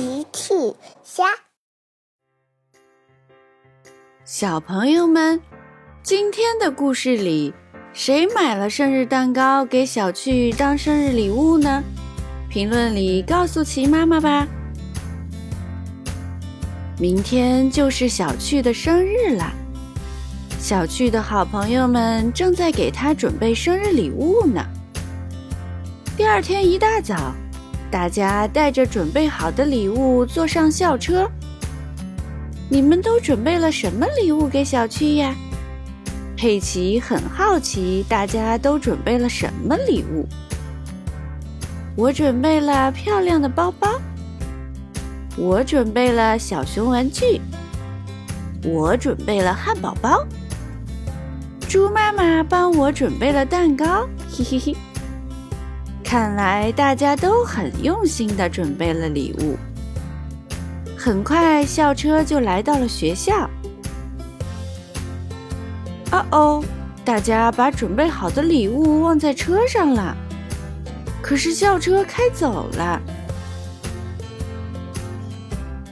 奇趣虾，小朋友们，今天的故事里，谁买了生日蛋糕给小趣当生日礼物呢？评论里告诉奇妈妈吧。明天就是小趣的生日了，小趣的好朋友们正在给他准备生日礼物呢。第二天一大早。大家带着准备好的礼物坐上校车。你们都准备了什么礼物给小区呀？佩奇很好奇，大家都准备了什么礼物？我准备了漂亮的包包。我准备了小熊玩具。我准备了汉堡包。猪妈妈帮我准备了蛋糕，嘿嘿嘿。看来大家都很用心的准备了礼物。很快，校车就来到了学校。哦哦，大家把准备好的礼物忘在车上了。可是校车开走了。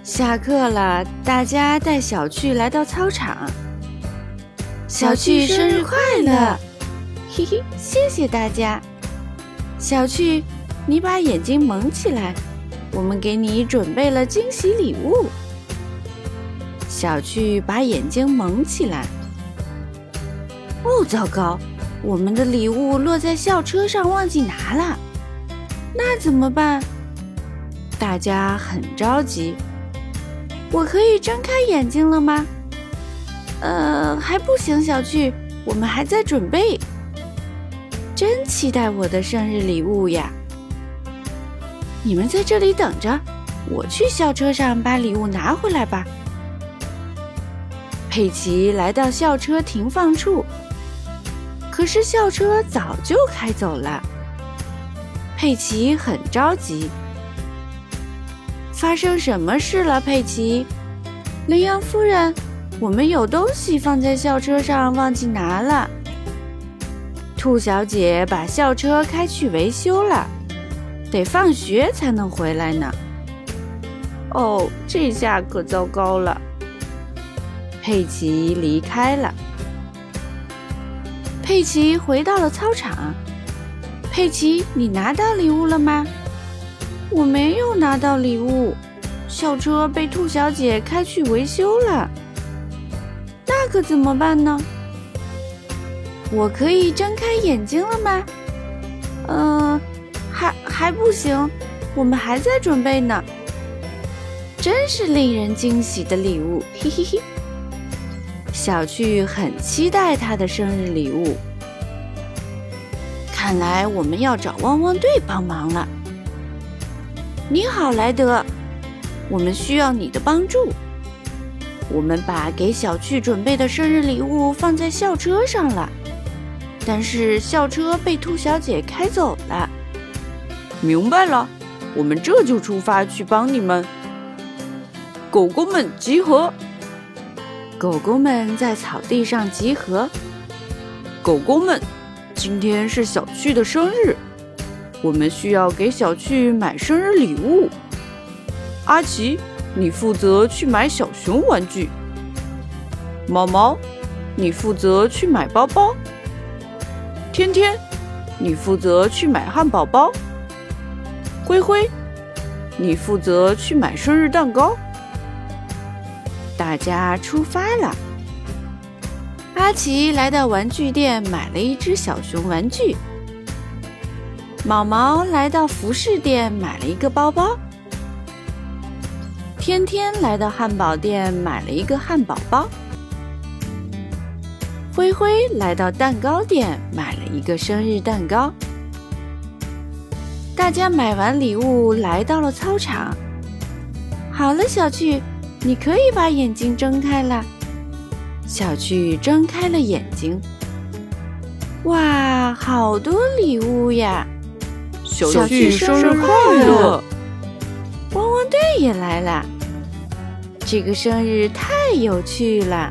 下课了，大家带小趣来到操场。小趣生日快乐！嘿嘿，谢谢大家。小趣，你把眼睛蒙起来，我们给你准备了惊喜礼物。小趣把眼睛蒙起来。哦，糟糕，我们的礼物落在校车上，忘记拿了，那怎么办？大家很着急。我可以睁开眼睛了吗？呃，还不行，小趣，我们还在准备。真期待我的生日礼物呀！你们在这里等着，我去校车上把礼物拿回来吧。佩奇来到校车停放处，可是校车早就开走了。佩奇很着急，发生什么事了？佩奇，羚羊夫人，我们有东西放在校车上，忘记拿了。兔小姐把校车开去维修了，得放学才能回来呢。哦，这下可糟糕了。佩奇离开了。佩奇回到了操场。佩奇，你拿到礼物了吗？我没有拿到礼物，校车被兔小姐开去维修了。那可怎么办呢？我可以睁开眼睛了吗？嗯，还还不行，我们还在准备呢。真是令人惊喜的礼物，嘿嘿嘿！小趣很期待他的生日礼物。看来我们要找汪汪队帮忙了。你好，莱德，我们需要你的帮助。我们把给小趣准备的生日礼物放在校车上了。但是校车被兔小姐开走了。明白了，我们这就出发去帮你们。狗狗们集合！狗狗们在草地上集合。狗狗们，今天是小趣的生日，我们需要给小趣买生日礼物。阿奇，你负责去买小熊玩具。毛毛，你负责去买包包。天天，你负责去买汉堡包。灰灰，你负责去买生日蛋糕。大家出发了。阿奇来到玩具店，买了一只小熊玩具。毛毛来到服饰店，买了一个包包。天天来到汉堡店，买了一个汉堡包。灰灰来到蛋糕店，买了一个生日蛋糕。大家买完礼物，来到了操场。好了，小趣，你可以把眼睛睁开了。小趣睁开了眼睛。哇，好多礼物呀！小趣生日快乐！汪汪队也来了。这个生日太有趣了。